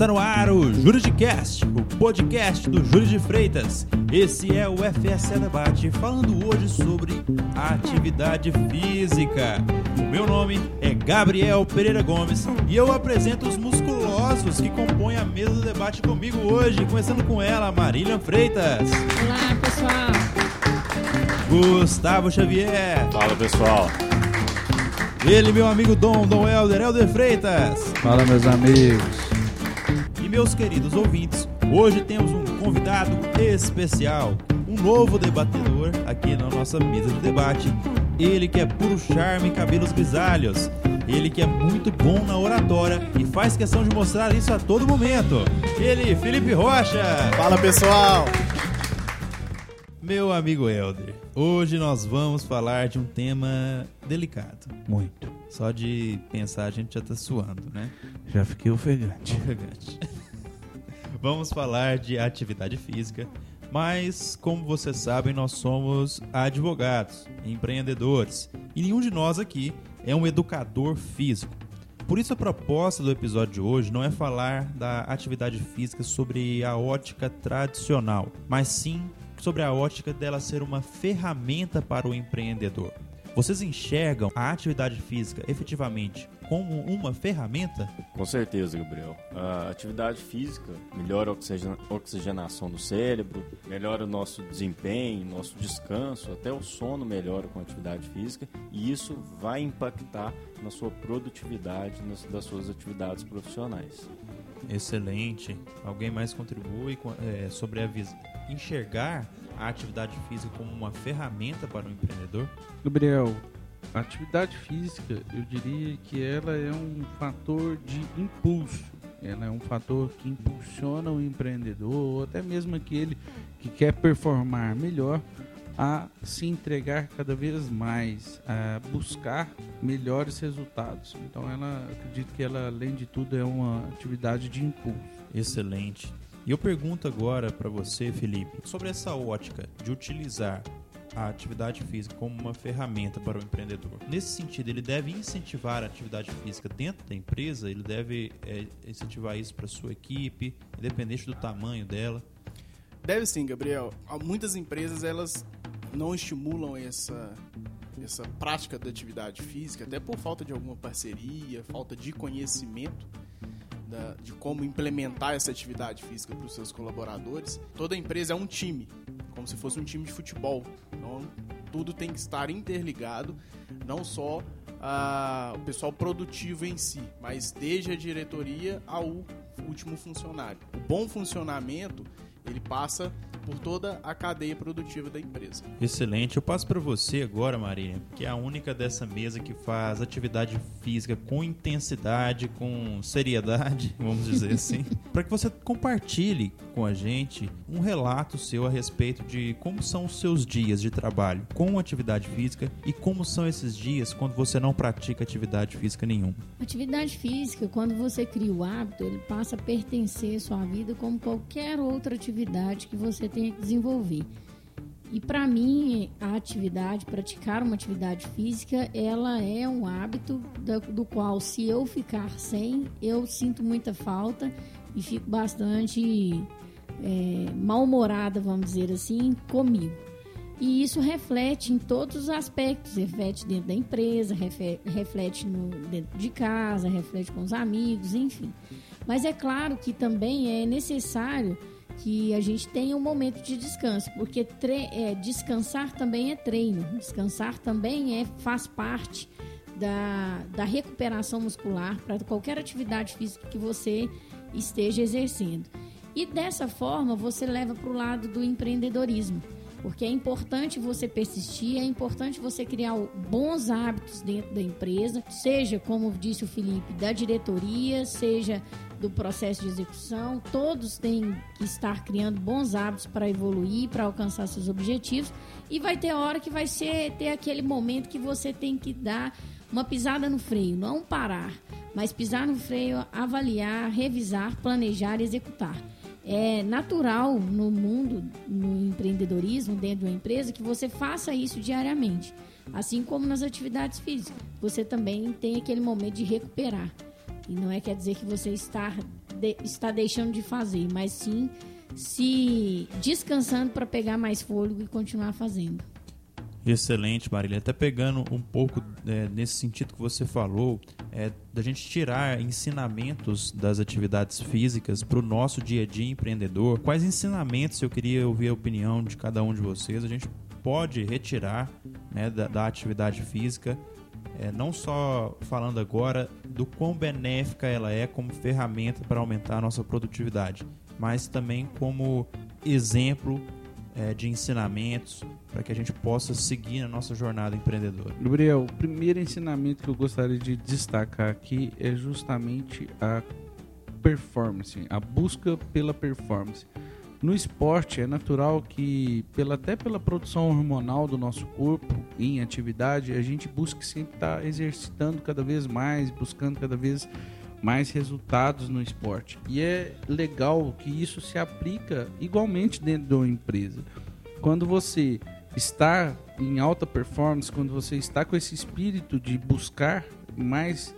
Está no ar o Juridicast, o podcast do Júlio de Freitas. Esse é o FSE Debate, falando hoje sobre atividade física. O meu nome é Gabriel Pereira Gomes e eu apresento os musculosos que compõem a mesa do debate comigo hoje, começando com ela, Marília Freitas. Olá, pessoal. Gustavo Xavier. Fala, pessoal. Ele, meu amigo Dom, Dom Helder, Helder Freitas. Fala, meus amigos. Meus queridos ouvintes, hoje temos um convidado especial, um novo debatedor aqui na nossa mesa de debate. Ele que é puro charme e cabelos grisalhos. Ele que é muito bom na oratória e faz questão de mostrar isso a todo momento. Ele, Felipe Rocha. Fala pessoal! Meu amigo Helder, hoje nós vamos falar de um tema delicado. Muito. Só de pensar a gente já tá suando, né? Já fiquei ofegante. Ofegante. Vamos falar de atividade física, mas como vocês sabem, nós somos advogados, empreendedores, e nenhum de nós aqui é um educador físico. Por isso a proposta do episódio de hoje não é falar da atividade física sobre a ótica tradicional, mas sim sobre a ótica dela ser uma ferramenta para o empreendedor. Vocês enxergam a atividade física efetivamente como uma ferramenta? Com certeza, Gabriel. A atividade física melhora a oxigenação do cérebro, melhora o nosso desempenho, nosso descanso, até o sono melhora com a atividade física e isso vai impactar na sua produtividade nas, das suas atividades profissionais. Excelente. Alguém mais contribui é, sobre a visão? Enxergar a atividade física como uma ferramenta para o empreendedor? Gabriel, a atividade física, eu diria que ela é um fator de impulso. Ela é um fator que impulsiona o empreendedor, ou até mesmo aquele que quer performar melhor, a se entregar cada vez mais, a buscar melhores resultados. Então, ela acredito que ela, além de tudo, é uma atividade de impulso. Excelente. E eu pergunto agora para você, Felipe, sobre essa ótica de utilizar a atividade física como uma ferramenta para o empreendedor. Nesse sentido, ele deve incentivar a atividade física dentro da empresa, ele deve é, incentivar isso para sua equipe, independente do tamanho dela. Deve sim, Gabriel. Muitas empresas elas não estimulam essa essa prática da atividade física, até por falta de alguma parceria, falta de conhecimento da, de como implementar essa atividade física para os seus colaboradores. Toda empresa é um time, como se fosse um time de futebol. Então, tudo tem que estar interligado, não só ah, o pessoal produtivo em si, mas desde a diretoria ao último funcionário. O bom funcionamento ele passa por toda a cadeia produtiva da empresa. Excelente. Eu passo para você agora, Maria, que é a única dessa mesa que faz atividade física com intensidade, com seriedade, vamos dizer assim, para que você compartilhe com a gente um relato seu a respeito de como são os seus dias de trabalho com atividade física e como são esses dias quando você não pratica atividade física nenhuma. Atividade física, quando você cria o hábito, ele passa a pertencer à sua vida como qualquer outra atividade que você que desenvolver. E para mim, a atividade, praticar uma atividade física, ela é um hábito do, do qual, se eu ficar sem, eu sinto muita falta e fico bastante é, mal-humorada, vamos dizer assim, comigo. E isso reflete em todos os aspectos, reflete dentro da empresa, reflete no, dentro de casa, reflete com os amigos, enfim. Mas é claro que também é necessário que a gente tenha um momento de descanso, porque é, descansar também é treino, descansar também é faz parte da, da recuperação muscular para qualquer atividade física que você esteja exercendo. E dessa forma você leva para o lado do empreendedorismo, porque é importante você persistir, é importante você criar bons hábitos dentro da empresa, seja, como disse o Felipe, da diretoria, seja do processo de execução, todos têm que estar criando bons hábitos para evoluir, para alcançar seus objetivos, e vai ter hora que vai ser ter aquele momento que você tem que dar uma pisada no freio, não parar, mas pisar no freio, avaliar, revisar, planejar e executar. É natural no mundo, no empreendedorismo, dentro de uma empresa, que você faça isso diariamente. Assim como nas atividades físicas. Você também tem aquele momento de recuperar. E não é quer dizer que você está de, está deixando de fazer, mas sim se descansando para pegar mais fôlego e continuar fazendo. Excelente, Marília. Até pegando um pouco é, nesse sentido que você falou, é, da gente tirar ensinamentos das atividades físicas para o nosso dia a dia empreendedor. Quais ensinamentos eu queria ouvir a opinião de cada um de vocês? A gente pode retirar né, da, da, atividade física, é, não só falando agora do quão benéfica ela é como ferramenta para aumentar a nossa produtividade, mas também como exemplo é, de ensinamentos para que a gente possa seguir na nossa jornada empreendedora. Gabriel, o primeiro ensinamento que eu gostaria de destacar aqui é justamente a performance, a busca pela performance. No esporte é natural que, pela, até pela produção hormonal do nosso corpo em atividade, a gente busque sempre estar tá exercitando cada vez mais, buscando cada vez mais resultados no esporte. E é legal que isso se aplica igualmente dentro de uma empresa. Quando você está em alta performance, quando você está com esse espírito de buscar mais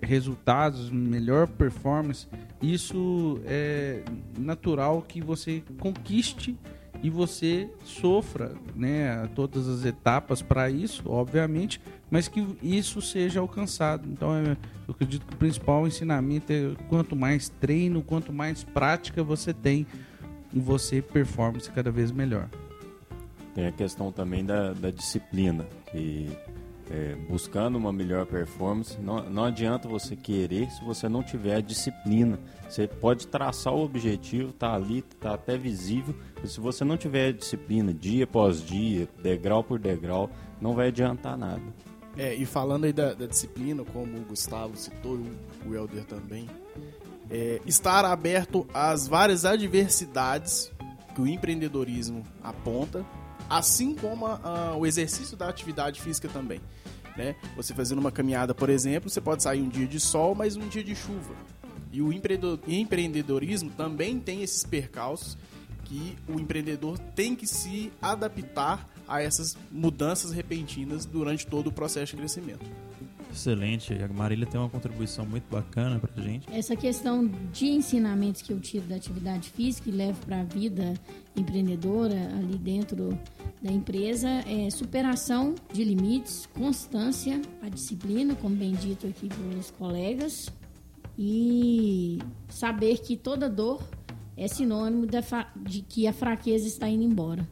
resultados, melhor performance, isso é natural que você conquiste e você sofra né, todas as etapas para isso, obviamente, mas que isso seja alcançado. Então, é, eu acredito que o principal ensinamento é quanto mais treino, quanto mais prática você tem, você performance cada vez melhor. Tem a questão também da, da disciplina, que é, buscando uma melhor performance, não, não adianta você querer se você não tiver a disciplina. Você pode traçar o objetivo, tá ali, tá até visível, mas se você não tiver a disciplina dia após dia, degrau por degrau, não vai adiantar nada. É, e falando aí da, da disciplina, como o Gustavo citou o Helder também, é, estar aberto às várias adversidades que o empreendedorismo aponta assim como a, a, o exercício da atividade física também. Né? Você fazendo uma caminhada, por exemplo, você pode sair um dia de sol, mas um dia de chuva. E o empreendedorismo também tem esses percalços que o empreendedor tem que se adaptar a essas mudanças repentinas durante todo o processo de crescimento. Excelente. A Marília tem uma contribuição muito bacana para gente. Essa questão de ensinamentos que eu tiro da atividade física e levo para a vida empreendedora ali dentro da empresa é superação de limites, constância, a disciplina, como bem dito aqui pelos colegas, e saber que toda dor é sinônimo de que a fraqueza está indo embora.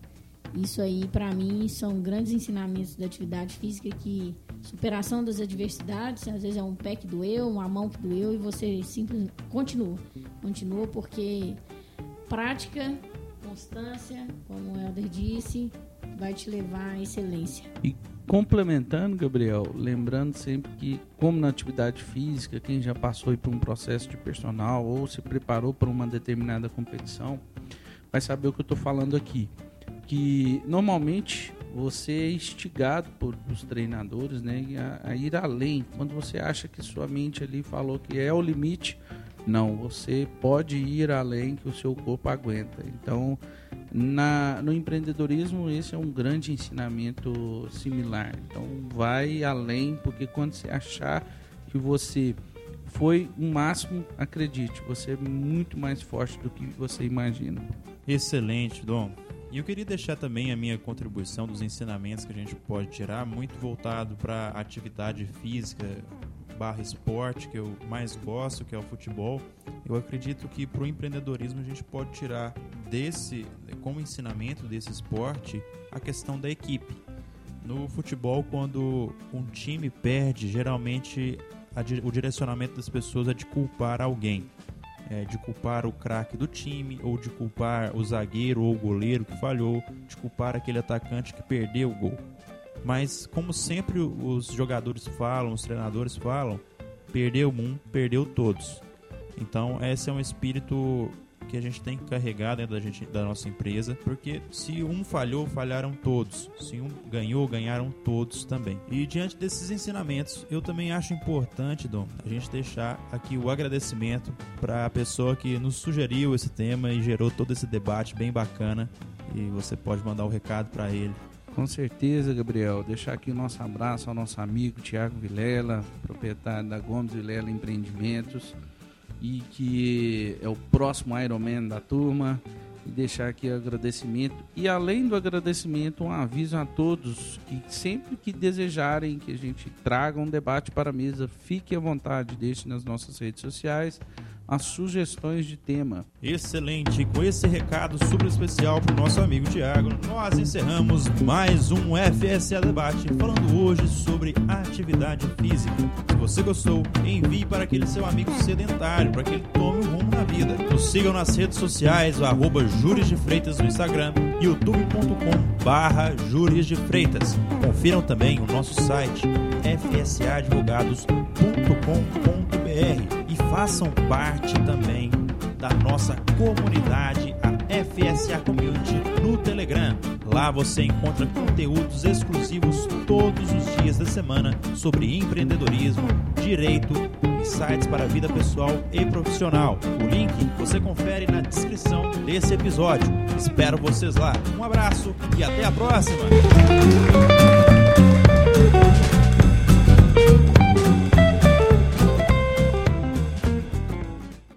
Isso aí, para mim, são grandes ensinamentos da atividade física que superação das adversidades, às vezes é um pé que doeu, uma mão que doeu e você simplesmente continua. Continua porque prática, constância, como o Helder disse, vai te levar à excelência. E complementando, Gabriel, lembrando sempre que, como na atividade física, quem já passou por um processo de personal ou se preparou para uma determinada competição, vai saber o que eu estou falando aqui. Que normalmente você é instigado por os treinadores né, a, a, ir além. Quando você acha que sua mente ali falou que é o limite, não, você pode ir além que o seu corpo aguenta. Então, na, no empreendedorismo, esse é um grande ensinamento similar. Então, vai além, porque quando você achar que você foi o máximo, acredite, você é muito mais forte do que você imagina. Excelente, Dom. E eu queria deixar também a minha contribuição dos ensinamentos que a gente pode tirar, muito voltado para atividade física barra esporte, que eu mais gosto, que é o futebol. Eu acredito que para o empreendedorismo a gente pode tirar desse, como ensinamento desse esporte, a questão da equipe. No futebol, quando um time perde, geralmente o direcionamento das pessoas é de culpar alguém é, de culpar o craque do time, ou de culpar o zagueiro ou o goleiro que falhou, de culpar aquele atacante que perdeu o gol. Mas, como sempre os jogadores falam, os treinadores falam, perdeu um, perdeu todos. Então, esse é um espírito que a gente tem que carregar dentro da, gente, da nossa empresa, porque se um falhou, falharam todos. Se um ganhou, ganharam todos também. E diante desses ensinamentos, eu também acho importante, Dom, a gente deixar aqui o agradecimento para a pessoa que nos sugeriu esse tema e gerou todo esse debate bem bacana. E você pode mandar o um recado para ele. Com certeza, Gabriel. Deixar aqui o nosso abraço ao nosso amigo Tiago Vilela, proprietário da Gomes Vilela Empreendimentos e que é o próximo Ironman da turma. E deixar aqui o agradecimento. E além do agradecimento, um aviso a todos que sempre que desejarem que a gente traga um debate para a mesa, fique à vontade, deixe nas nossas redes sociais as sugestões de tema. Excelente. Com esse recado super especial para o nosso amigo Tiago, nós encerramos mais um FSA Debate, falando hoje sobre atividade física. Se você gostou, envie para aquele seu amigo sedentário, para que ele tome um rumo na vida. Nos sigam nas redes sociais, o arroba Júris de Freitas no Instagram, youtube.com barra Júris de Freitas. Confiram também o nosso site, fsadvogados.com.br e façam parte também da nossa comunidade, a FSA Community, no Telegram. Lá você encontra conteúdos exclusivos todos os dias da semana sobre empreendedorismo, direito e sites para a vida pessoal e profissional. O link você confere na descrição desse episódio. Espero vocês lá. Um abraço e até a próxima!